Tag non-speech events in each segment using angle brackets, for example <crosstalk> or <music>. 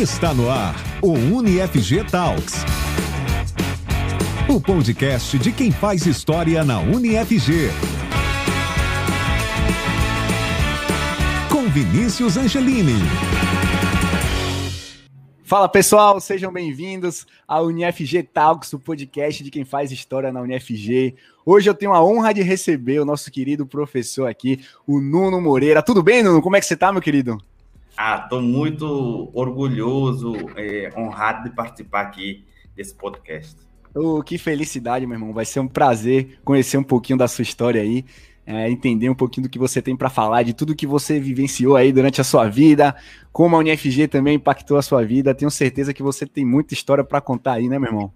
Está no ar o UniFG Talks. O podcast de quem faz história na UniFG. Com Vinícius Angelini. Fala pessoal, sejam bem-vindos ao UniFG Talks, o podcast de quem faz história na UniFG. Hoje eu tenho a honra de receber o nosso querido professor aqui, o Nuno Moreira. Tudo bem, Nuno? Como é que você tá, meu querido? Ah, estou muito orgulhoso, é, honrado de participar aqui desse podcast. Oh, que felicidade, meu irmão. Vai ser um prazer conhecer um pouquinho da sua história aí é, entender um pouquinho do que você tem para falar, de tudo que você vivenciou aí durante a sua vida, como a UniFG também impactou a sua vida. Tenho certeza que você tem muita história para contar aí, né, meu irmão?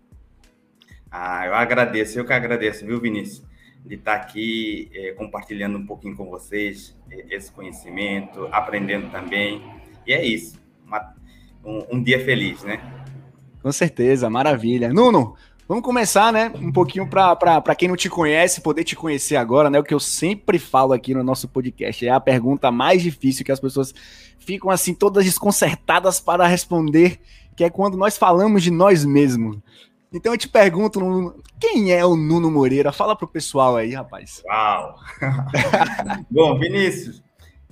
Ah, eu agradeço, eu que agradeço, viu, Vinícius, de estar aqui é, compartilhando um pouquinho com vocês é, esse conhecimento, aprendendo também. E é isso, uma, um, um dia feliz, né? Com certeza, maravilha. Nuno, Vamos começar, né? Um pouquinho para quem não te conhece, poder te conhecer agora, né? O que eu sempre falo aqui no nosso podcast é a pergunta mais difícil que as pessoas ficam assim todas desconcertadas para responder, que é quando nós falamos de nós mesmos. Então eu te pergunto, quem é o Nuno Moreira? Fala pro pessoal aí, rapaz. Uau! <laughs> Bom, Vinícius,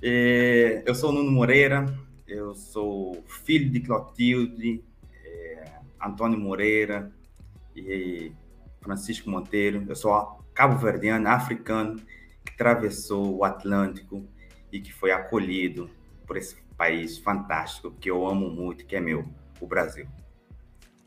é, eu sou o Nuno Moreira, eu sou filho de Clotilde, é, Antônio Moreira, e Francisco Monteiro. Eu sou cabo-verdiano, africano, que atravessou o Atlântico e que foi acolhido por esse país fantástico que eu amo muito, que é meu, o Brasil.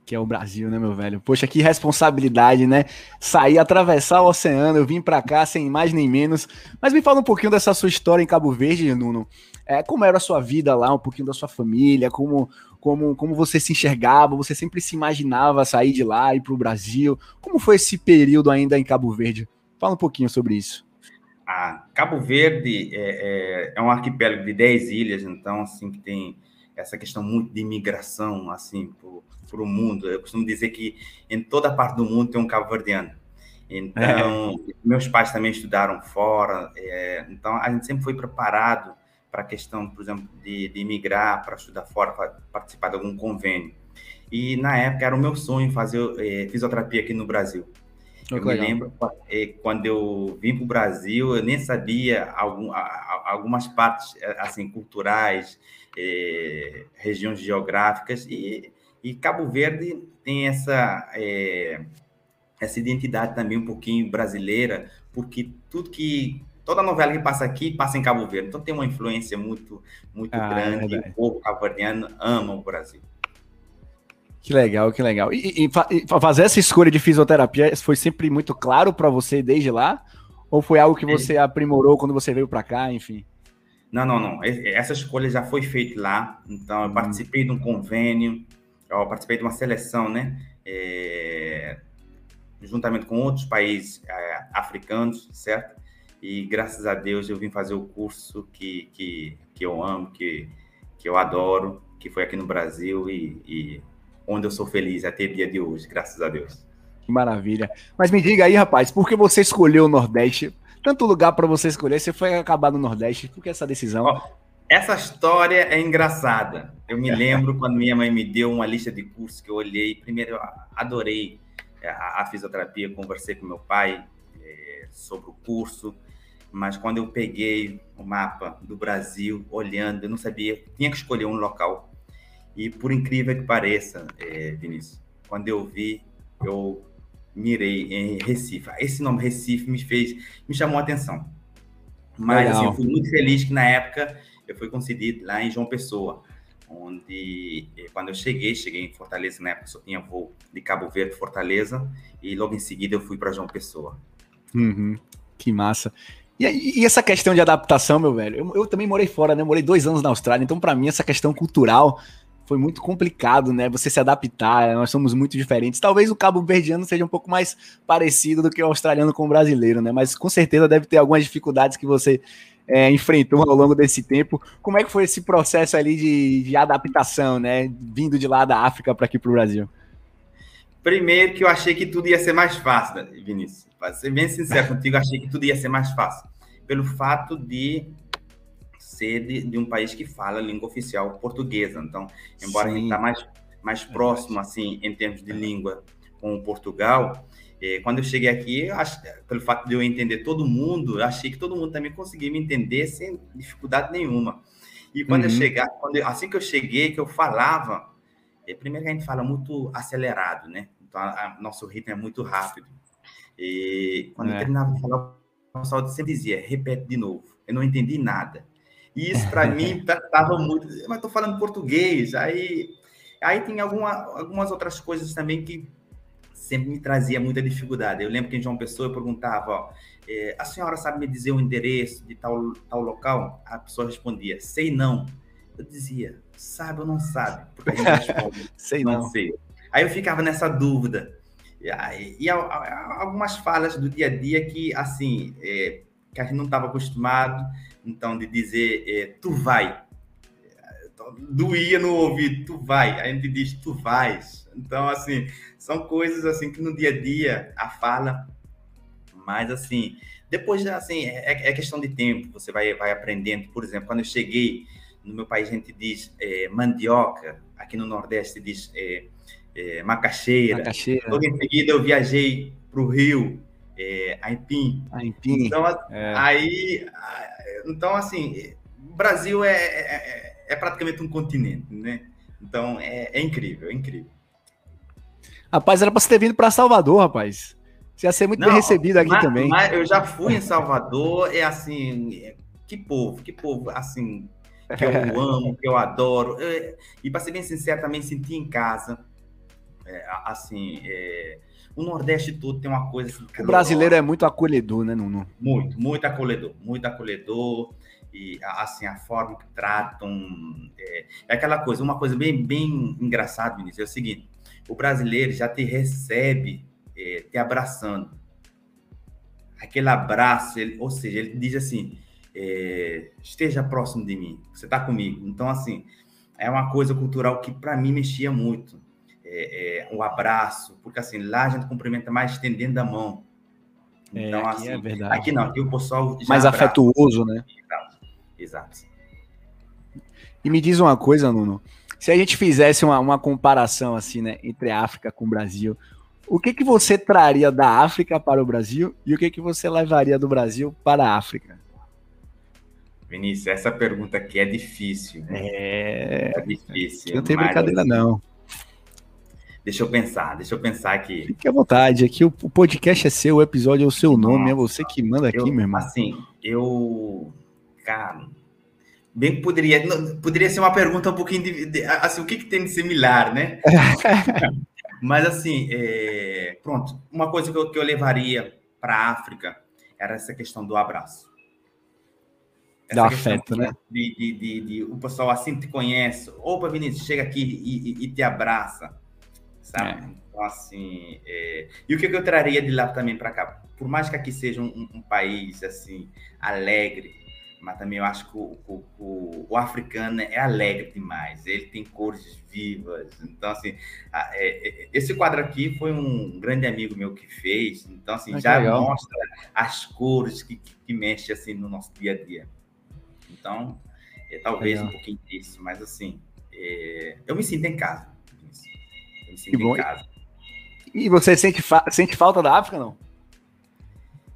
Que é o Brasil, né, meu velho? Poxa, que responsabilidade, né? Sair, atravessar o oceano, eu vim para cá sem mais nem menos. Mas me fala um pouquinho dessa sua história em Cabo Verde, Nuno. É, como era a sua vida lá, um pouquinho da sua família, como como, como você se enxergava, você sempre se imaginava sair de lá e para o Brasil. Como foi esse período ainda em Cabo Verde? Fala um pouquinho sobre isso. Ah, Cabo Verde é, é, é um arquipélago de 10 ilhas, então, assim, que tem essa questão muito de imigração, assim, para o mundo. Eu costumo dizer que em toda parte do mundo tem um cabo-verdiano. Então, é. meus pais também estudaram fora, é, então a gente sempre foi preparado para a questão, por exemplo, de, de migrar para estudar fora, para participar de algum convênio. E na época era o meu sonho fazer é, fisioterapia aqui no Brasil. eu me lembro é, quando eu vim para o Brasil, eu nem sabia algum, algumas partes eh, assim culturais, é, regiões geográficas e, e, Cabo Verde tem essa essa identidade também um pouquinho brasileira, porque tudo que toda novela que passa aqui passa em Cabo Verde. Então tem uma influência muito, muito ah, grande. É o povo cabo-verdiano ama o Brasil. Que legal, que legal. E, e, e, fazer essa escolha de fisioterapia foi sempre muito claro para você desde lá? Ou foi algo que você é. aprimorou quando você veio para cá, enfim? Não, não, não. Essa escolha já foi feita lá. Então, eu hum. participei de um convênio, eu participei de uma seleção, né? É, juntamente com outros países é, africanos, certo? E graças a Deus eu vim fazer o curso que, que, que eu amo, que, que eu adoro, que foi aqui no Brasil e, e onde eu sou feliz até o dia de hoje, graças a Deus. Que maravilha. Mas me diga aí, rapaz, por que você escolheu o Nordeste? Tanto lugar para você escolher, você foi acabar no Nordeste. Por que essa decisão? Ó, essa história é engraçada. Eu me lembro quando minha mãe me deu uma lista de cursos que eu olhei. Primeiro, eu adorei a, a fisioterapia, conversei com meu pai é, sobre o curso mas quando eu peguei o mapa do Brasil, olhando, eu não sabia, tinha que escolher um local. E por incrível que pareça, é, Vinícius, quando eu vi, eu mirei em Recife. Esse nome Recife me fez, me chamou a atenção. Mas assim, eu fui muito feliz que na época eu fui concedido lá em João Pessoa, onde é, quando eu cheguei, cheguei em Fortaleza, na época só tinha voo de Cabo Verde, Fortaleza, e logo em seguida eu fui para João Pessoa. Uhum, que massa. E, e, essa questão de adaptação, meu velho, eu, eu, também morei fora, né? Eu morei dois anos na Austrália, então para mim essa questão cultural foi muito complicado, né? Você se adaptar, nós somos muito diferentes. Talvez o cabo verdiano seja um pouco mais parecido do que o australiano com o brasileiro, né? Mas com certeza deve ter algumas dificuldades que você é, enfrentou ao longo desse tempo. Como é que foi esse processo ali de, de adaptação, né? Vindo de lá da África para aqui para o Brasil? Primeiro que eu achei que tudo ia ser mais fácil, Vinícius. Para ser bem sincero contigo, achei que tudo ia ser mais fácil. Pelo fato de ser de, de, um país que fala a língua oficial portuguesa. Então, embora Sim. a gente está mais, mais próximo, assim, em termos de língua com Portugal, eh, quando eu cheguei aqui, acho, pelo fato de eu entender todo mundo, achei que todo mundo também conseguia me entender sem dificuldade nenhuma. E quando uhum. eu chegar, quando eu, assim que eu cheguei, que eu falava, é, primeiro que a gente fala muito acelerado, né? Então, a, a, nosso ritmo é muito rápido. E quando é. eu terminava de falar, o pessoal sempre dizia, repete de novo. Eu não entendi nada. E isso, para mim, <laughs> estava muito... Mas estou falando português. Aí, aí tem alguma, algumas outras coisas também que sempre me trazia muita dificuldade. Eu lembro que em João Pessoa eu perguntava, ó, é, a senhora sabe me dizer o endereço de tal, tal local? A pessoa respondia, sei não. Eu dizia, sabe ou não sabe? Porque a gente responde, <laughs> sei não. não. sei. Aí eu ficava nessa dúvida. E, e, e algumas falas do dia a dia que, assim, é, que a gente não estava acostumado, então, de dizer, é, tu vai. Doía no ouvido, tu vai. A gente diz, tu vais. Então, assim, são coisas, assim, que no dia a dia, a fala mas, assim, depois, assim, é, é, questão de tempo, você vai, vai aprendendo. Por exemplo, quando eu cheguei no meu país, a gente diz é, mandioca, aqui no Nordeste diz é, é, macaxeira. macaxeira. Logo em seguida, eu viajei para o Rio, é, Aipim. Aipim. Então, é. aí, então, assim, o Brasil é, é, é, praticamente um continente, né? Então, é, é incrível, é incrível. Rapaz, era para você ter vindo para Salvador, rapaz. Você ia ser muito Não, bem recebido aqui mas, também. Mas eu já fui em Salvador, é assim, que povo, que povo, assim, que eu <laughs> amo, que eu adoro. É, e para ser bem sincero, também senti em casa, é, assim, é, o Nordeste todo tem uma coisa assim, O brasileiro é muito acolhedor, né, Nuno? Muito, muito acolhedor, muito acolhedor. E assim, a forma que tratam. É, é aquela coisa, uma coisa bem, bem engraçada, Vinícius, é o seguinte: o brasileiro já te recebe é, te abraçando. Aquele abraço, ele, ou seja, ele diz assim: é, esteja próximo de mim, você está comigo. Então, assim, é uma coisa cultural que para mim mexia muito. É, é, o abraço, porque assim, lá a gente cumprimenta mais estendendo a mão. É, então, aqui é assim, é verdade. aqui não, aqui o pessoal. mais abraça. afetuoso, né? Exato. Exato. E me diz uma coisa, Nuno. Se a gente fizesse uma, uma comparação assim, né, entre a África com o Brasil, o que, que você traria da África para o Brasil e o que, que você levaria do Brasil para a África? Vinícius, essa pergunta aqui é difícil. É, é difícil. Não tem brincadeira, assim, não. Deixa eu pensar, deixa eu pensar aqui. Fique à vontade, aqui o podcast é seu, o episódio é o seu Nossa, nome, é você que manda aqui, eu, meu irmão. Assim, eu. Cara, bem que poderia. Poderia ser uma pergunta um pouquinho de. assim, o que, que tem de similar, né? <laughs> Mas, assim, é... pronto, uma coisa que eu, que eu levaria para a África era essa questão do abraço. Essa Dá afeto, né? De, de, de, de, o pessoal assim te conhece. Opa, Vinícius, chega aqui e, e, e te abraça, sabe? É. Então, assim, é... e o que, que eu traria de lá também para cá? Por mais que aqui seja um, um país, assim, alegre, mas também eu acho que o, o, o, o, africano é alegre demais, ele tem cores vivas. Então, assim, a, é, é, esse quadro aqui foi um grande amigo meu que fez, então, assim, ah, já legal. mostra as cores que, que, que mexe assim, no nosso dia a dia. Então, é, talvez legal. um pouquinho disso, mas, assim, é, eu me sinto em casa. Me sinto em casa. E você sente, fa sente falta da África, não?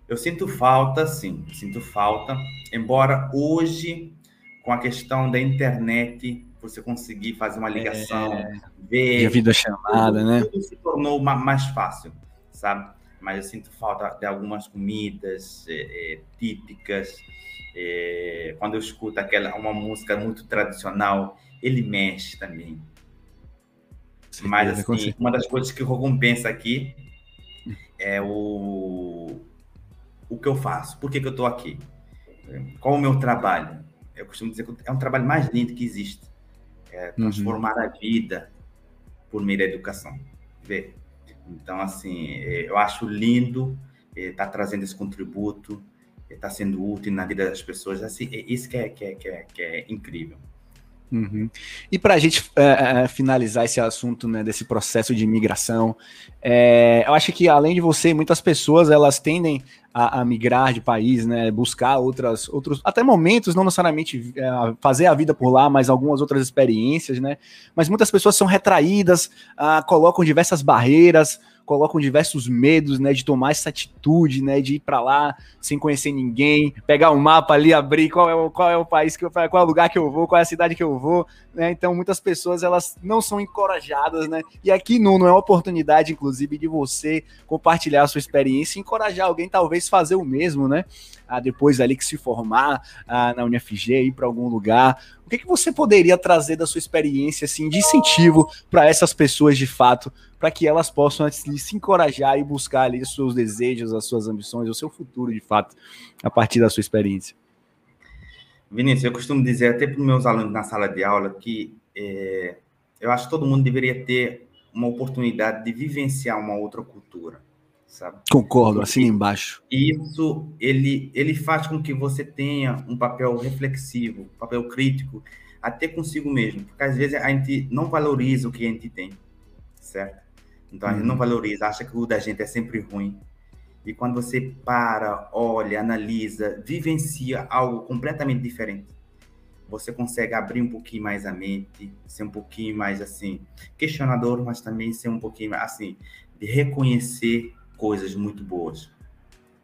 Eu sinto falta, sim, sinto falta. Embora hoje, com a questão da internet, você conseguir fazer uma ligação, é, ver. E a vida chamada, né? Tudo se tornou mais fácil, sabe? Mas eu sinto falta de algumas comidas é, é, típicas. É, quando eu escuto aquela uma música muito tradicional, ele mexe também. Mas assim, uma das coisas que recompensa aqui é o o que eu faço, por que, que eu estou aqui, qual o meu trabalho. Eu costumo dizer que é um trabalho mais lindo que existe. É transformar uhum. a vida por meio da educação. Vê? Então, assim, é, eu acho lindo estar é, tá trazendo esse contributo, estar é, tá sendo útil na vida das pessoas. Assim, isso que é, que é, que é, que é incrível. Uhum. E para a gente é, é, finalizar esse assunto né, desse processo de imigração, é, eu acho que além de você, muitas pessoas elas tendem a, a, migrar de país, né, buscar outras, outros, até momentos, não necessariamente é, fazer a vida por lá, mas algumas outras experiências, né. Mas muitas pessoas são retraídas, ah, colocam diversas barreiras, colocam diversos medos, né, de tomar essa atitude, né, de ir para lá sem conhecer ninguém, pegar o um mapa ali, abrir qual é o, qual é o país que eu, qual é o lugar que eu vou, qual é a cidade que eu vou, né? Então muitas pessoas elas não são encorajadas, né? E aqui Nuno é uma oportunidade, inclusive, de você compartilhar a sua experiência e encorajar alguém talvez fazer o mesmo, né? Ah, depois ali que se formar ah, na UniFG, ir para algum lugar. O que, que você poderia trazer da sua experiência assim de incentivo para essas pessoas de fato para que elas possam assim, se encorajar e buscar ali os seus desejos, as suas ambições, o seu futuro, de fato, a partir da sua experiência. Vinícius, eu costumo dizer até para os meus alunos na sala de aula que é, eu acho que todo mundo deveria ter uma oportunidade de vivenciar uma outra cultura, sabe? Concordo, assim embaixo. Isso, ele, ele faz com que você tenha um papel reflexivo, um papel crítico, até consigo mesmo, porque às vezes a gente não valoriza o que a gente tem, certo? Então a gente não uhum. valoriza, acha que o da gente é sempre ruim. E quando você para, olha, analisa, vivencia algo completamente diferente, você consegue abrir um pouquinho mais a mente, ser um pouquinho mais assim, questionador, mas também ser um pouquinho assim, de reconhecer coisas muito boas.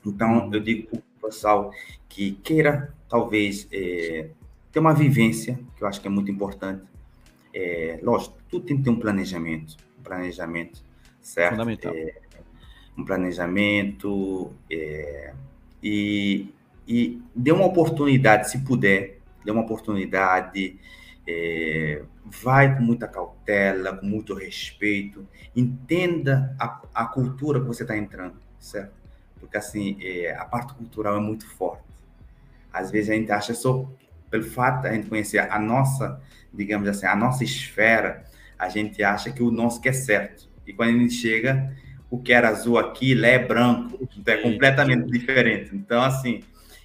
Então, eu digo para o pessoal que queira, talvez, é, ter uma vivência, que eu acho que é muito importante. É, lógico, tudo tem que ter um planejamento. Um planejamento certo? Fundamental. É, um planejamento é, e, e dê uma oportunidade, se puder, dê uma oportunidade, é, vai com muita cautela, com muito respeito, entenda a, a cultura que você está entrando, certo? Porque assim, é, a parte cultural é muito forte. Às vezes a gente acha só pelo fato de a gente conhecer a nossa, digamos assim, a nossa esfera, a gente acha que o nosso que é certo. E quando a gente chega, o que era azul aqui, lá é branco. Então é completamente diferente. Então, assim,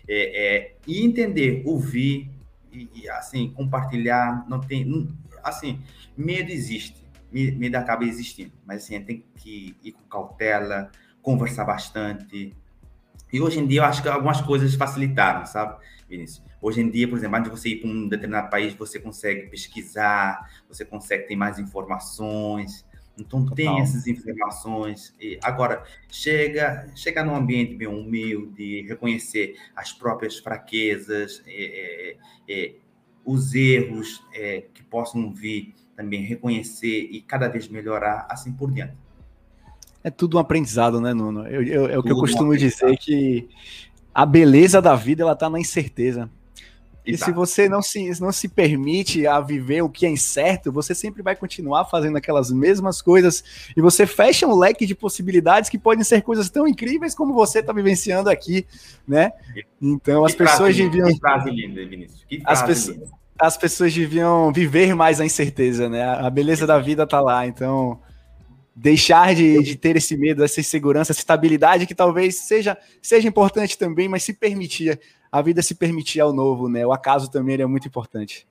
é, é, e entender, ouvir, e, e, assim, compartilhar, não tem. assim, medo existe. Medo acaba existindo. Mas assim, tem que ir com cautela, conversar bastante. E hoje em dia eu acho que algumas coisas facilitaram, sabe, Vinícius? Hoje em dia, por exemplo, antes de você ir para um determinado país, você consegue pesquisar, você consegue ter mais informações. Então Total. tem essas informações. E agora chega, chega num ambiente bem humilde, reconhecer as próprias fraquezas, é, é, é, os erros é, que possam vir, também reconhecer e cada vez melhorar, assim por diante. É tudo um aprendizado, né, Nuno? Eu, eu, é o que eu costumo dizer que a beleza da vida ela está na incerteza. E se você não se, não se permite a viver o que é incerto, você sempre vai continuar fazendo aquelas mesmas coisas e você fecha um leque de possibilidades que podem ser coisas tão incríveis como você está vivenciando aqui, né? Então que as pessoas deviam. Que frase linda, Vinícius. Que frase as pessoas, linda. as pessoas deviam viver mais a incerteza, né? A beleza da vida está lá. Então, deixar de, de, ter esse medo, essa insegurança, essa estabilidade que talvez seja, seja importante também, mas se permitir a vida se permitir ao novo, né? O acaso também é muito importante.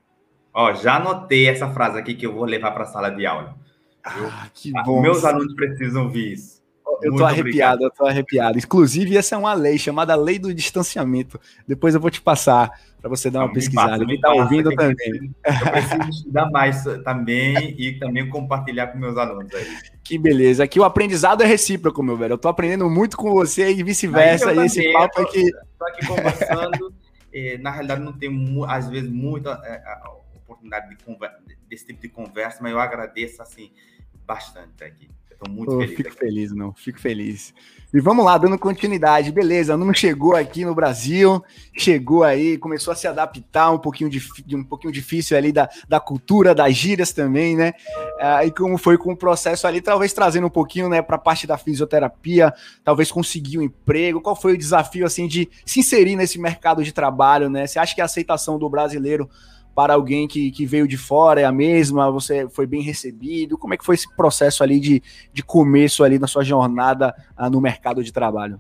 Ó, já anotei essa frase aqui que eu vou levar para a sala de aula. Ah, que bom. Meus alunos precisam ouvir isso. Eu tô arrepiado, obrigado. eu tô arrepiado. Inclusive, essa é uma lei chamada Lei do Distanciamento. Depois eu vou te passar para você dar uma Não, pesquisada. Quem está ouvindo também. Eu preciso estudar mais também e também compartilhar com meus alunos aí. Que beleza. Aqui o aprendizado é recíproco, meu velho. Eu tô aprendendo muito com você e vice-versa. E esse papo aqui. Estou aqui conversando. <laughs> na realidade, não tenho, às vezes, muita é, oportunidade de conversa, desse tipo de conversa, mas eu agradeço, assim, bastante aqui. Estou muito oh, feliz. Fico aqui. feliz, não. Fico feliz. E vamos lá, dando continuidade. Beleza, não chegou aqui no Brasil, chegou aí, começou a se adaptar um pouquinho, de, um pouquinho difícil ali da, da cultura, das gírias também, né? Ah, e como foi com o processo ali, talvez trazendo um pouquinho, né, para a parte da fisioterapia, talvez conseguir um emprego. Qual foi o desafio, assim, de se inserir nesse mercado de trabalho, né? Você acha que a aceitação do brasileiro para alguém que, que veio de fora é a mesma? Você foi bem recebido? Como é que foi esse processo ali de, de começo ali na sua jornada ah, no mercado de trabalho?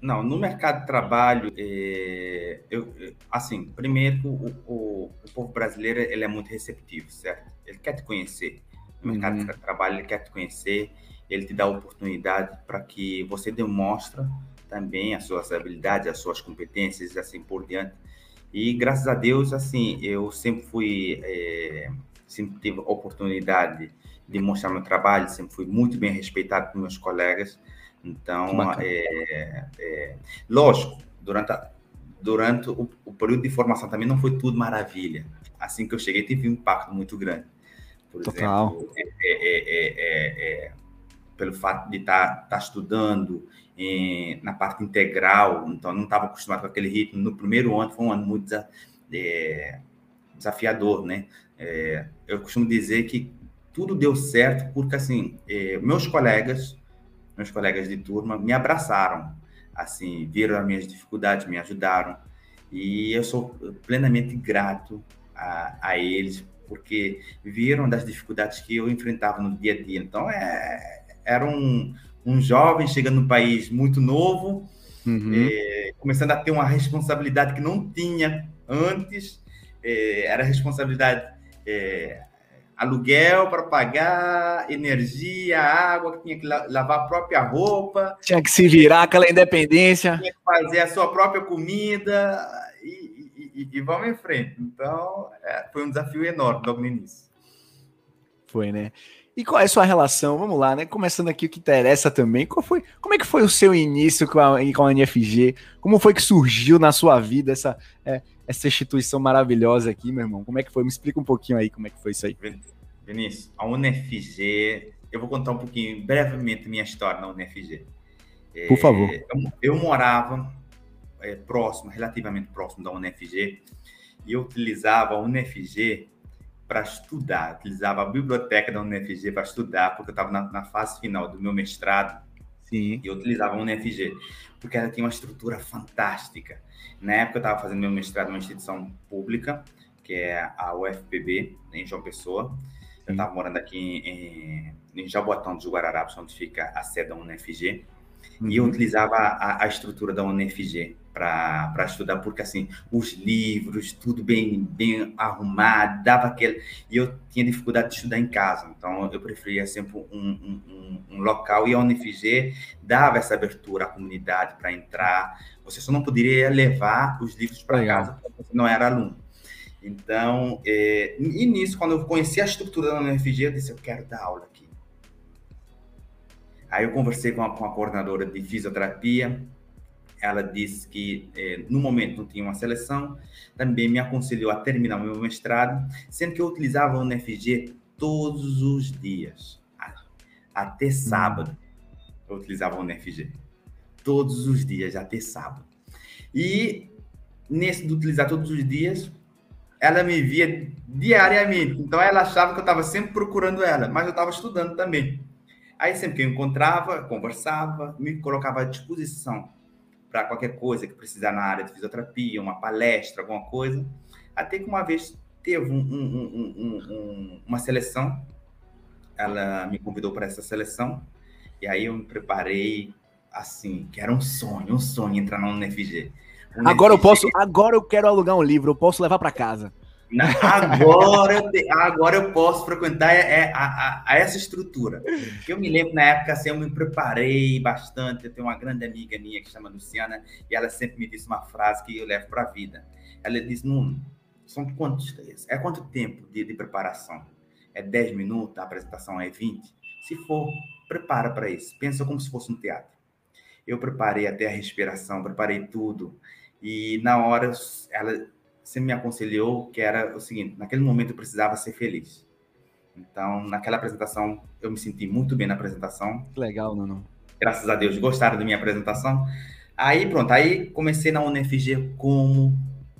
Não, no mercado de trabalho, é, eu, assim, primeiro, o, o, o, povo brasileiro ele é muito receptivo, certo? Ele quer te conhecer. No mercado uhum. de trabalho, ele quer te conhecer, ele te dá oportunidade para que você demonstre também as suas habilidades, as suas competências e assim por diante. E graças a Deus, assim, eu sempre fui, é, sempre tive oportunidade de mostrar meu trabalho, sempre fui muito bem respeitado por meus colegas. Então, é, é, lógico, durante, a, durante o, o, período de formação também não foi tudo maravilha. Assim que eu cheguei, teve um impacto muito grande. Por Total. exemplo, é pelo fato de estar tá, tá estudando em, na parte integral, então não estava acostumado com aquele ritmo. No primeiro ano foi um ano muito desafiador, né? eu costumo dizer que tudo deu certo porque, assim, meus colegas meus colegas de turma me abraçaram, assim, viram as minhas dificuldades, me ajudaram. E eu sou plenamente grato a, a eles, porque viram das dificuldades que eu enfrentava no dia a dia. Então, é, era um, um jovem chegando no país muito novo, uhum. é, começando a ter uma responsabilidade que não tinha antes, é, era responsabilidade é, aluguel para pagar, energia, água, que tinha que lavar a própria roupa. Tinha que se virar aquela independência. Tinha que fazer a sua própria comida e, e, e vamos em frente. Então, é, foi um desafio enorme logo no início. Foi, né? E qual é a sua relação? Vamos lá, né? Começando aqui o que interessa também. Qual foi, como é que foi o seu início com a, com a NFG? Como foi que surgiu na sua vida essa, é, essa instituição maravilhosa aqui, meu irmão? Como é que foi? Me explica um pouquinho aí como é que foi isso aí. Vinícius, a UNFG, eu vou contar um pouquinho, brevemente, minha história na UNFG. Por favor. É, eu, eu, morava é, próximo, relativamente próximo da UNFG, e eu utilizava a UNFG para estudar, utilizava a biblioteca da UNFG para estudar, porque eu estava na, na, fase final do meu mestrado, Sim. e eu utilizava a UNFG, porque ela tinha uma estrutura fantástica. Na época eu estava fazendo meu mestrado numa instituição pública, que é a UFPB, em João Pessoa, eu estava morando aqui em, em Jaboatão dos Guararapes, onde fica a sede da UNFG, uhum. e eu uhum. utilizava a, a estrutura da UNFG para estudar, porque assim, os livros, tudo bem, bem arrumado, dava aquele. E eu tinha dificuldade de estudar em casa, então eu preferia sempre um, um, um, um local, e a UNFG dava essa abertura à comunidade para entrar. Você só não poderia levar os livros para casa, porque você não era aluno. Então, é, e nisso, quando eu conheci a estrutura da UNFG, eu disse, eu quero dar aula aqui. Aí eu conversei com a, com a coordenadora de fisioterapia, ela disse que é, no momento não tinha uma seleção, também me aconselhou a terminar o meu mestrado, sendo que eu utilizava a UNFG todos os dias, até sábado. Eu utilizava a UNFG todos os dias, até sábado. E nesse de utilizar todos os dias, ela me via diariamente. Então ela achava que eu estava sempre procurando ela, mas eu estava estudando também. Aí sempre que eu encontrava, conversava, me colocava à disposição para qualquer coisa que precisar na área de fisioterapia, uma palestra, alguma coisa. Até que uma vez teve um, um, um, uma seleção, ela me convidou para essa seleção, e aí eu me preparei assim, que era um sonho, um sonho entrar na UNFG. Agora eu posso, agora eu quero alugar um livro, eu posso levar para casa. Agora eu, te, agora eu posso frequentar é, a, a, a, essa estrutura. Eu me lembro na época assim, eu me preparei bastante. Eu tenho uma grande amiga minha que chama Luciana e ela sempre me disse uma frase que eu levo para a vida. Ela disse: Nuno, são quantos? É quanto tempo de, de preparação? É 10 minutos? A apresentação é 20? Se for, prepara para isso. Pensa como se fosse um teatro. Eu preparei até a respiração, preparei tudo. E na hora, ela sempre me aconselhou que era o seguinte: naquele momento eu precisava ser feliz. Então, naquela apresentação, eu me senti muito bem na apresentação. Legal, Nuno. Graças a Deus, gostaram da minha apresentação. Aí, pronto, aí comecei na UNFG como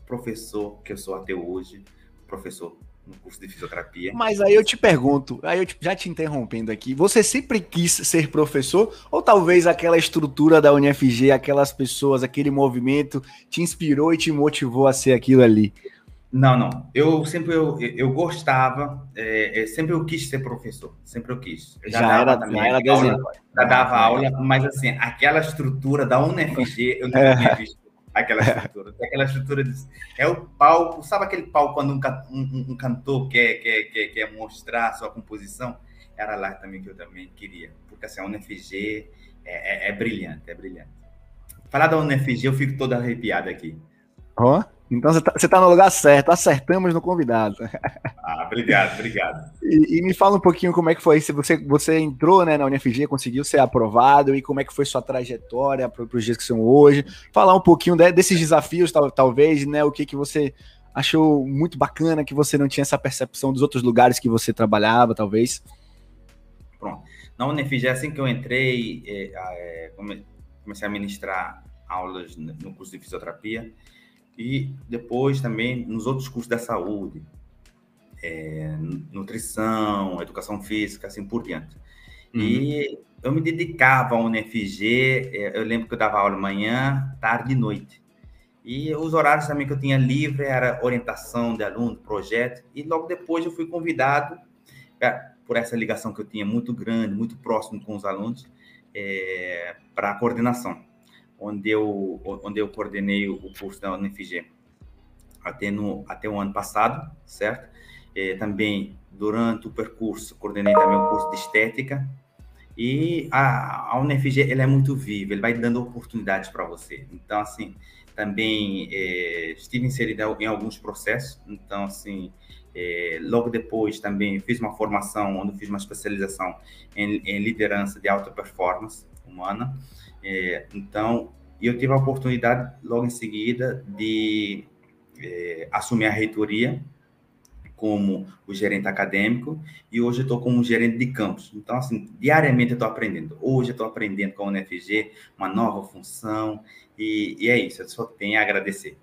professor, que eu sou até hoje, professor no curso de fisioterapia. Mas aí eu te pergunto, aí eu já te interrompendo aqui, você sempre quis ser professor ou talvez aquela estrutura da UniFG, aquelas pessoas, aquele movimento te inspirou e te motivou a ser aquilo ali? Não, não. Eu sempre eu, eu gostava, é, é, sempre eu quis ser professor, sempre eu quis. Eu já, já era, também, já era aula, já dava aula, mas assim, aquela estrutura da UNFG, eu nunca é. tinha visto aquela estrutura. Aquela estrutura de, é o palco, sabe aquele palco quando um, um, um cantor quer, quer, quer, quer mostrar a sua composição? Era lá também que eu também queria, porque assim, a UNFG é, é, é brilhante, é brilhante. Falar da UNFG, eu fico todo arrepiado aqui. Ó, oh, então você tá, tá, no lugar certo, acertamos no convidado. Ah, obrigado, obrigado. E, e, me fala um pouquinho como é que foi, se você, você entrou né, na UNFG, conseguiu ser aprovado, e como é que foi sua trajetória para os dias que são hoje. Falar um pouquinho de, desses desafios, tal, talvez, né? O que, que você achou muito bacana, que você não tinha essa percepção dos outros lugares que você trabalhava, talvez. Pronto. Na UNFG, assim que eu entrei, é, é, comecei a ministrar aulas no curso de fisioterapia, e depois também nos outros cursos da saúde, é, nutrição, educação física, assim por diante. Uhum. E eu me dedicava ao UNFG, é, eu lembro que eu dava aula manhã, tarde e noite. E os horários também que eu tinha livre era orientação de aluno, projeto, e logo depois eu fui convidado, é, por essa ligação que eu tinha muito grande, muito próximo com os alunos, é, para a coordenação onde eu, onde eu coordenei o curso da UNFG até, no, até o ano passado, certo? É, também, durante o percurso, coordenei também o curso de estética. E a, a UNFG, ela é muito viva, ele vai dando oportunidades para você. Então, assim, também é, estive inserido em alguns processos. Então, assim, é, logo depois também fiz uma formação, onde fiz uma especialização em, em liderança de alta performance humana. É, então, eu tive a oportunidade, logo em seguida, de é, assumir a reitoria como o gerente acadêmico e hoje estou como gerente de campus. Então, assim, diariamente eu estou aprendendo. Hoje eu estou aprendendo com a UNFG uma nova função e, e é isso. Eu só tenho a agradecer.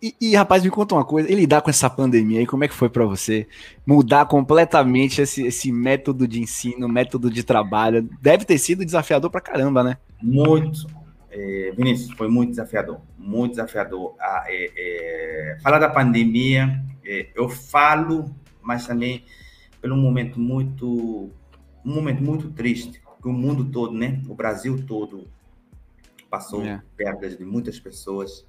E, e, rapaz, me conta uma coisa, e lidar com essa pandemia aí, como é que foi para você mudar completamente esse, esse método de ensino, método de trabalho? Deve ter sido desafiador para caramba, né? Muito. É, Vinícius, foi muito desafiador, muito desafiador. Ah, é, é, falar da pandemia, é, eu falo, mas também pelo momento muito, um momento muito triste, que o mundo todo, né, o Brasil todo passou é. perdas de muitas pessoas,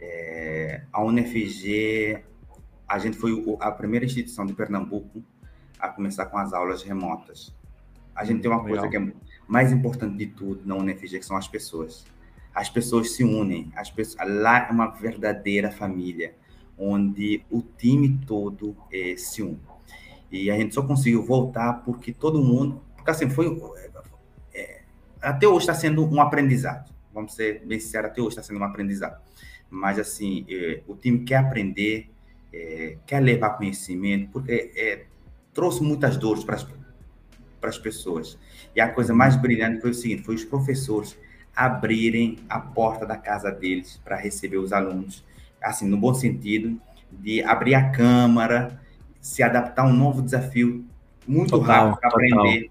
é, a UNFG, a gente foi a primeira instituição de Pernambuco a começar com as aulas remotas. A gente tem uma coisa que é mais importante de tudo na UNFG, que são as pessoas. As pessoas se unem, as pessoas, lá é uma verdadeira família, onde o time todo é, se une. E a gente só conseguiu voltar porque todo mundo, porque assim, foi, é, até hoje está sendo um aprendizado, vamos ser bem sinceros, até hoje está sendo um aprendizado mas assim, é, o time quer aprender, é, quer levar conhecimento, porque é, trouxe muitas dores para as pessoas. E a coisa mais brilhante foi o seguinte, foi os professores abrirem a porta da casa deles para receber os alunos, assim, no bom sentido, de abrir a câmara, se adaptar a um novo desafio muito total, rápido para aprender,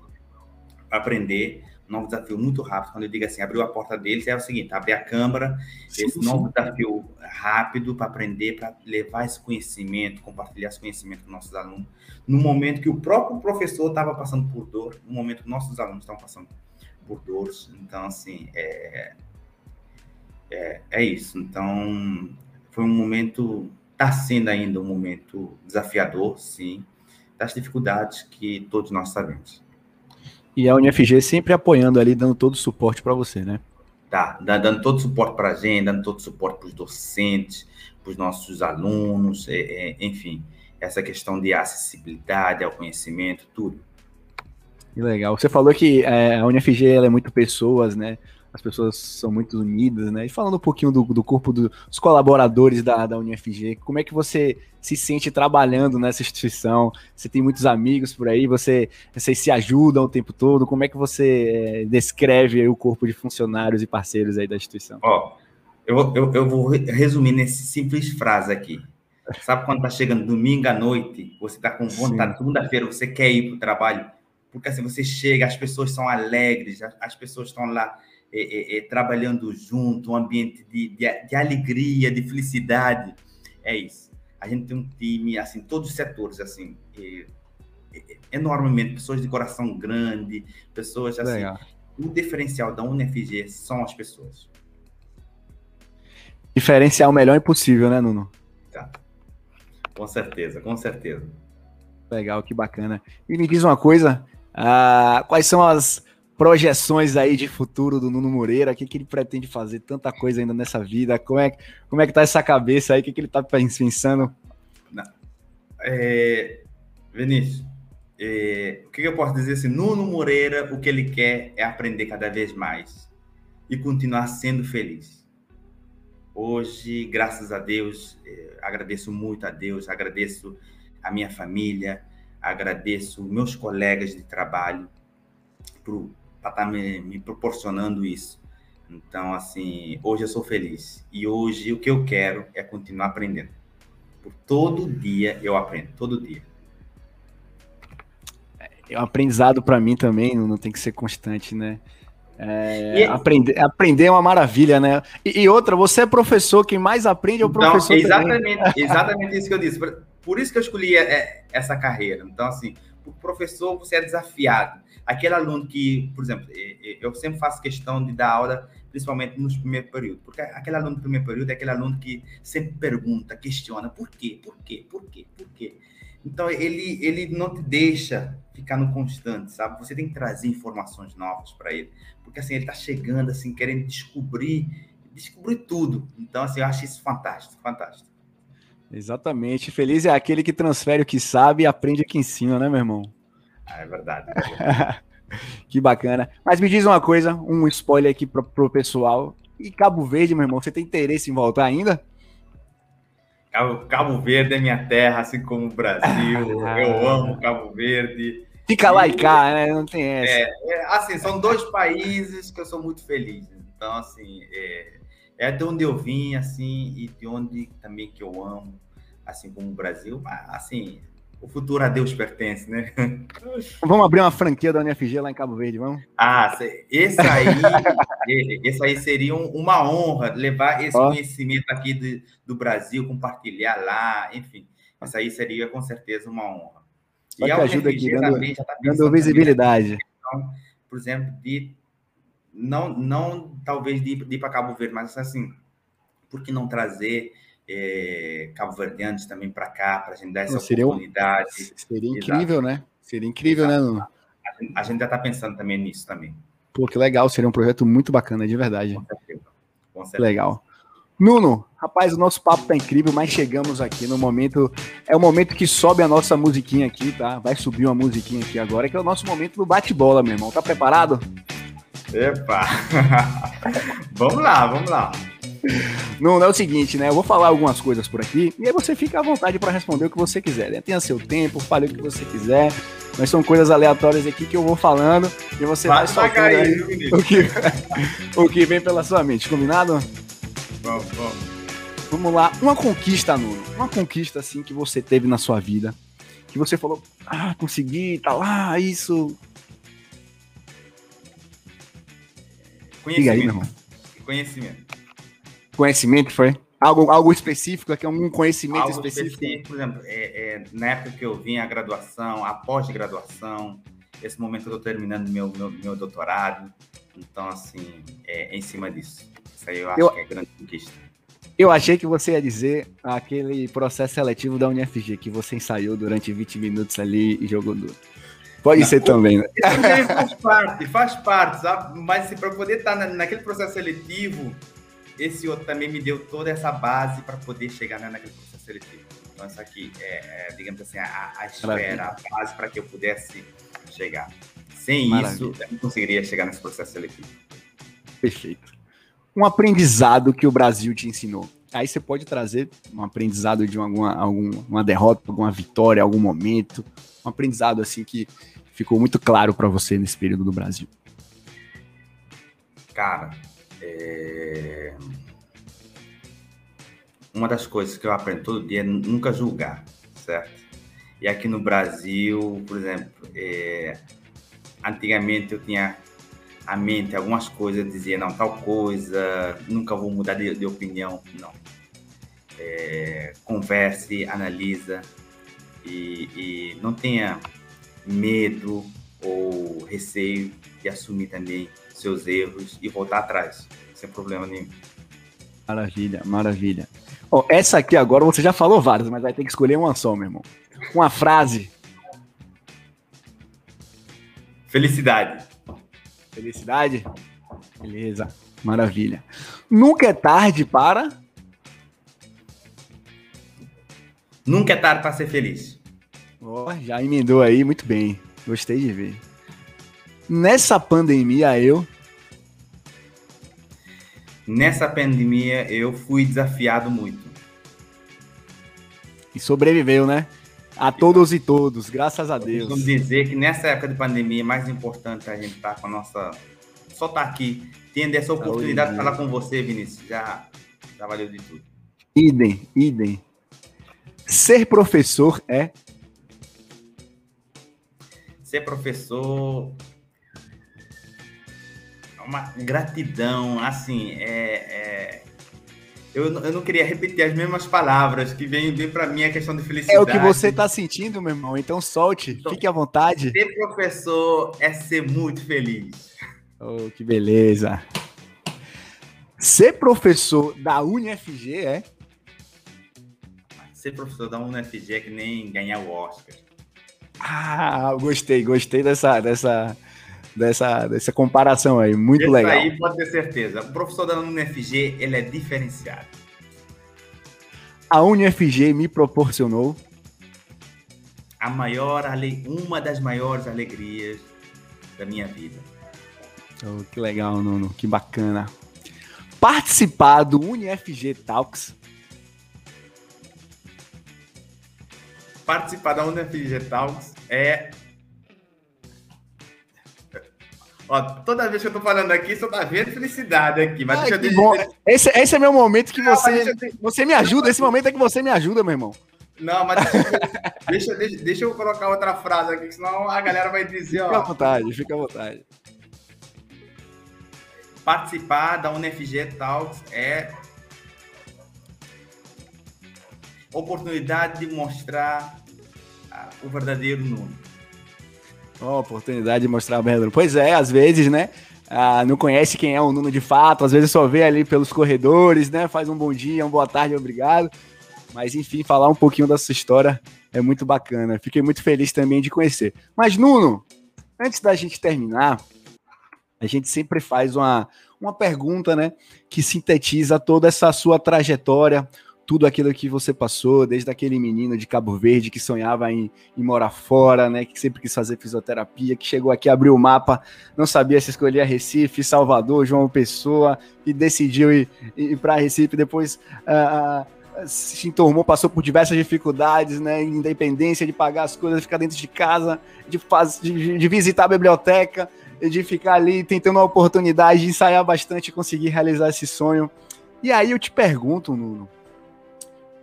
aprender novo desafio muito rápido. Quando eu digo assim, abriu a porta deles, é o seguinte: abrir a câmara, sim, esse sim. novo desafio rápido para aprender, para levar esse conhecimento, compartilhar esse conhecimento com nossos alunos, no momento que o próprio professor estava passando por dor, no momento que nossos alunos estavam passando por dores. Então, assim, é, é, é isso. Então, foi um momento, está sendo ainda um momento desafiador, sim, das dificuldades que todos nós sabemos. E a UniFG sempre apoiando ali, dando todo o suporte para você, né? Tá, dando todo o suporte para a gente, dando todo o suporte para os docentes, para os nossos alunos, é, é, enfim, essa questão de acessibilidade ao conhecimento, tudo. Que legal. Você falou que é, a UniFG ela é muito pessoas, né? As pessoas são muito unidas, né? E falando um pouquinho do, do corpo dos colaboradores da, da UniFG, como é que você se sente trabalhando nessa instituição? Você tem muitos amigos por aí, você, vocês se ajudam o tempo todo? Como é que você é, descreve o corpo de funcionários e parceiros aí da instituição? Ó, eu, eu, eu vou resumir nesse simples frase aqui. Sabe quando tá chegando domingo à noite, você tá com vontade, segunda-feira você quer ir para o trabalho, porque assim você chega, as pessoas são alegres, as pessoas estão lá é, é, é, trabalhando junto, um ambiente de, de, de, alegria, de felicidade. É isso. A gente tem um time, assim, todos os setores, assim, e, e, enormemente, pessoas de coração grande, pessoas, assim, Legal. o diferencial da UNFG são as pessoas. Diferencial melhor impossível, né, Nuno? Tá. Com certeza, com certeza. Legal, que bacana. E me diz uma coisa, uh, quais são as projeções aí de futuro do Nuno Moreira? O que, que ele pretende fazer? Tanta coisa ainda nessa vida. Como é, como é que tá essa cabeça aí? O que, que ele tá pensando? É, Vinícius, é, o que, que eu posso dizer assim? Nuno Moreira, o que ele quer é aprender cada vez mais e continuar sendo feliz. Hoje, graças a Deus, é, agradeço muito a Deus, agradeço a minha família, agradeço meus colegas de trabalho estar tá me, me proporcionando isso. Então, assim, hoje eu sou feliz. E hoje o que eu quero é continuar aprendendo. Por todo dia eu aprendo, todo dia. É um aprendizado para mim também, não tem que ser constante, né? É, e... aprender, aprender é uma maravilha, né? E, e, outra, você é professor, quem mais aprende é o então, professor. Exatamente, <laughs> exatamente isso que eu disse. Por isso que eu escolhi é, essa carreira. Então, assim, o professor você é desafiado. Aquele aluno que, por exemplo, eu sempre faço questão de dar aula, principalmente nos primeiros períodos, porque aquele aluno do primeiro período é aquele aluno que sempre pergunta, questiona, por quê, por quê, por quê, por quê. Então, ele, ele não te deixa ficar no constante, sabe? Você tem que trazer informações novas para ele, porque assim, ele está chegando, assim, querendo descobrir, descobrir tudo. Então, assim, eu acho isso fantástico, fantástico. Exatamente. Feliz é aquele que transfere o que sabe e aprende aqui em cima, né, meu irmão? Ah, é verdade. <laughs> que bacana. Mas me diz uma coisa, um spoiler aqui pro, pro pessoal. E Cabo Verde, meu irmão, você tem interesse em voltar ainda? Cabo, Cabo Verde é minha terra, assim como o Brasil. <laughs> Eu amo Cabo Verde. Fica lá e cá, né? Não tem essa. É, é, assim, são dois países que eu sou muito feliz. Então, assim, é, é de onde eu vim, assim, e de onde também que eu amo, assim como o Brasil. Mas, assim, o futuro a Deus pertence, né? <laughs> Vamos abrir uma franquia da UNFG lá em Cabo Verde, vamos? Ah, esse aí, <laughs> esse aí seria uma honra levar esse oh. conhecimento aqui do, do Brasil, compartilhar lá, enfim. Isso aí seria com certeza uma honra. Só e a UNFG aqui, dando, também já está dando visibilidade. Questão, por exemplo, de não, não talvez de, de ir para Cabo Verde, mas assim, por que não trazer é, cabo-verdianos também para cá, para a gente dar essa seria, oportunidade? Seria incrível, Exato. né? Seria incrível, né, Exato. né, Nuno? A gente já está pensando também nisso também. Pô, que legal, seria um projeto muito bacana, de verdade. Com certeza. Com certeza. Legal. Nuno, rapaz, o nosso papo tá incrível, mas chegamos aqui no momento. É o momento que sobe a nossa musiquinha aqui, tá? Vai subir uma musiquinha aqui agora, que é o nosso momento do bate-bola, meu irmão. Tá preparado? Epa! <laughs> vamos lá, vamos lá. Não, é o seguinte, né? Eu vou falar algumas coisas por aqui e aí você fica à vontade para responder o que você quiser. Né? Tenha seu tempo, fale o que você quiser. Mas são coisas aleatórias aqui que eu vou falando e você vai, vai soltando aí, aí o, que, <laughs> o que vem pela sua mente. Combinado? Vamos, vamos. Vamos lá. Uma conquista, Nuno. Uma conquista, assim, que você teve na sua vida. Que você falou, ah, consegui, tá lá, isso. Conhecimento. Aí, meu irmão. Conhecimento. Conhecimento foi? Algo, algo específico, aqui algum conhecimento algo específico? específico? Por exemplo, é, é, na época que eu vim a graduação, a pós-graduação, esse momento eu estou terminando meu, meu, meu doutorado, então, assim, é, é, em cima disso. Isso aí eu acho eu, que é grande conquista. Eu achei que você ia dizer aquele processo seletivo da UniFG, que você ensaiou durante 20 minutos ali e jogou duro. Pode Não, ser também, né? Faz parte, faz parte, sabe? Mas assim, para poder estar na, naquele processo seletivo, esse outro também me deu toda essa base para poder chegar né, naquele processo seletivo. Então, essa aqui é, é digamos assim, a, a esfera, a base para que eu pudesse chegar. Sem Maravilha. isso, eu não conseguiria chegar nesse processo seletivo. Perfeito. Um aprendizado que o Brasil te ensinou. Aí você pode trazer um aprendizado de alguma, alguma derrota, alguma vitória, algum momento, um aprendizado assim que ficou muito claro para você nesse período do Brasil. Cara, é... Uma das coisas que eu aprendo todo dia é nunca julgar, certo? E aqui no Brasil, por exemplo, é... antigamente eu tinha a mente algumas coisas, dizia não, tal coisa, nunca vou mudar de, de opinião, não. é, converse, analisa e, e não tenha medo ou receio de assumir também seus erros e voltar atrás, sem problema nenhum. Maravilha, maravilha. Oh, essa aqui agora você já falou várias, mas vai ter que escolher uma só, meu irmão. Uma frase. Felicidade. Felicidade? Beleza, maravilha. Nunca é tarde para. Nunca é tarde para ser feliz. Oh, já emendou aí, muito bem. Gostei de ver. Nessa pandemia, eu. Nessa pandemia, eu fui desafiado muito. E sobreviveu, né? A todos e todos, graças a Deus. Vamos dizer que nessa época de pandemia, é mais importante a gente estar tá com a nossa. Só estar tá aqui, tendo essa oportunidade de falar com você, Vinícius. Já, já valeu de tudo. Idem, idem. Ser professor é ser professor é uma gratidão, assim, é, é... Eu, eu não queria repetir as mesmas palavras que vem, vem para mim a questão de felicidade. É o que você está sentindo, meu irmão. Então solte, então, fique à vontade. Ser professor é ser muito feliz. Oh, que beleza. Ser professor da UniFG é? Ser professor da UniFG é que nem ganhar o Oscar. Ah, gostei, gostei dessa, dessa, dessa, dessa comparação aí, muito Esse legal. aí pode ter certeza. O professor da UniFG, ele é diferenciado. A UniFG me proporcionou a maior, uma das maiores alegrias da minha vida. Oh, que legal, Nuno, que bacana. Participar do UniFG Talks participar da UniFG Talks é. Ó, toda vez que eu tô falando aqui, só tá vendo felicidade aqui. Mas Ai, deixa eu esse, esse é meu momento que você, você me ajuda. Esse momento é que você me ajuda, meu irmão. Não, mas deixa, deixa, deixa, eu colocar outra frase aqui, senão a galera vai dizer. Fica ó, à vontade, fica à vontade. Participar da UniFG Talks é oportunidade de mostrar o verdadeiro. Oh, oportunidade de mostrar o verdadeiro. Pois é, às vezes, né? Ah, não conhece quem é o Nuno de fato, às vezes só vê ali pelos corredores, né? Faz um bom dia, uma boa tarde, obrigado. Mas enfim, falar um pouquinho da sua história é muito bacana. Fiquei muito feliz também de conhecer. Mas, Nuno, antes da gente terminar, a gente sempre faz uma, uma pergunta, né? Que sintetiza toda essa sua trajetória, tudo aquilo que você passou, desde aquele menino de Cabo Verde que sonhava em, em, morar fora, né, que sempre quis fazer fisioterapia, que chegou aqui, abriu o mapa, não sabia se escolhia Recife, Salvador, João Pessoa, e decidiu ir, ir para Recife, depois uh, se entormou, passou por diversas dificuldades, né, independência de pagar as coisas, ficar dentro de casa, de, faz, de, de visitar a biblioteca, de ficar ali tentando uma oportunidade de ensaiar bastante e conseguir realizar esse sonho. E aí eu te pergunto, Nuno,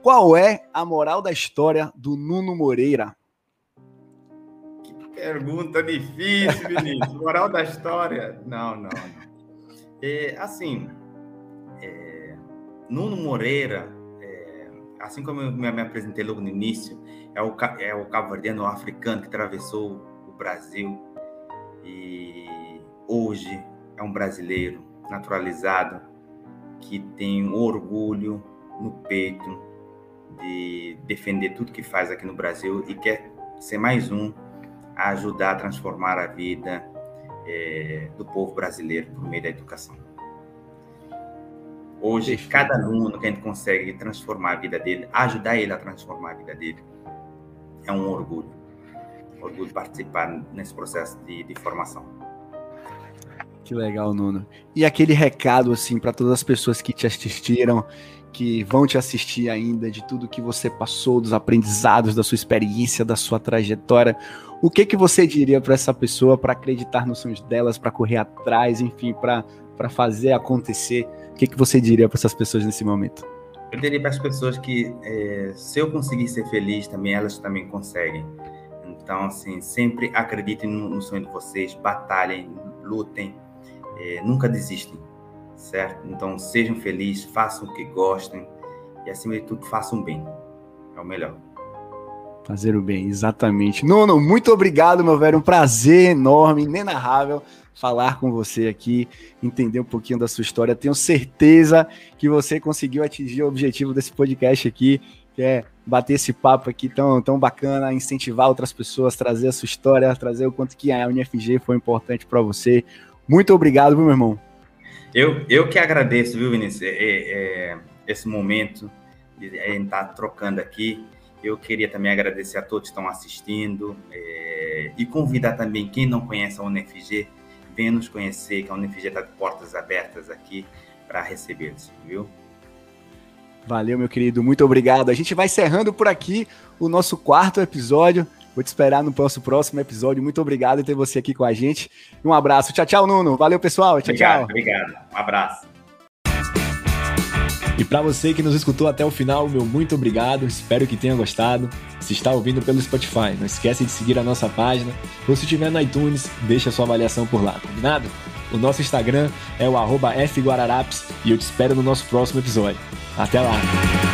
qual é a moral da história do Nuno Moreira? Que pergunta difícil, Vinícius. <laughs> moral da história? Não, não. não. É, assim, é, Nuno Moreira, é, assim como eu me, apresentei logo no início, é o, é o cabo-verdiano africano que atravessou o Brasil e hoje é um brasileiro naturalizado que tem orgulho no peito de defender tudo que faz aqui no Brasil e quer ser mais um a ajudar a transformar a vida é, do povo brasileiro por meio da educação. Hoje, cada aluno que a gente consegue transformar a vida dele, ajudar ele a transformar a vida dele, é um orgulho. Orgulho participar nesse processo de, de formação. Que legal, Nuno. E aquele recado, assim, para todas as pessoas que te assistiram, que vão te assistir ainda, de tudo que você passou, dos aprendizados, da sua experiência, da sua trajetória. O que que você diria para essa pessoa para acreditar nos sonhos delas, para correr atrás, enfim, para fazer acontecer? O que que você diria para essas pessoas nesse momento? Eu diria para as pessoas que é, se eu conseguir ser feliz também, elas também conseguem. Então, assim, sempre acreditem no, no sonho de vocês, batalhem, lutem, é, nunca desistem certo? Então sejam felizes, façam o que gostem e, acima de tudo, faça um bem. É o melhor. Fazer o bem, exatamente. Nuno, muito obrigado, meu velho. Um prazer enorme, inenarrável falar com você aqui, entender um pouquinho da sua história. Tenho certeza que você conseguiu atingir o objetivo desse podcast aqui, que é bater esse papo aqui tão, tão bacana, incentivar outras pessoas, trazer a sua história, trazer o quanto que a UniFG foi importante para você. Muito obrigado, meu irmão? Eu, eu que agradeço, viu, Vinícius, é, é, esse momento de estar tá trocando aqui. Eu queria também agradecer a todos que estão assistindo é, e convidar também quem não conhece a UniFG venha nos conhecer, que a Unifig está de portas abertas aqui para recebê-los, viu? Valeu, meu querido, muito obrigado. A gente vai encerrando por aqui o nosso quarto episódio. Vou te esperar no nosso próximo episódio. Muito obrigado por ter você aqui com a gente. Um abraço. Tchau, tchau, Nuno. Valeu, pessoal. Tchau, obrigado, tchau. Obrigado. Um abraço. E para você que nos escutou até o final, meu muito obrigado. Espero que tenha gostado. Se está ouvindo pelo Spotify, não esquece de seguir a nossa página. Ou se estiver no iTunes, deixa sua avaliação por lá, combinado? O nosso Instagram é o fguararapes e eu te espero no nosso próximo episódio. Até lá!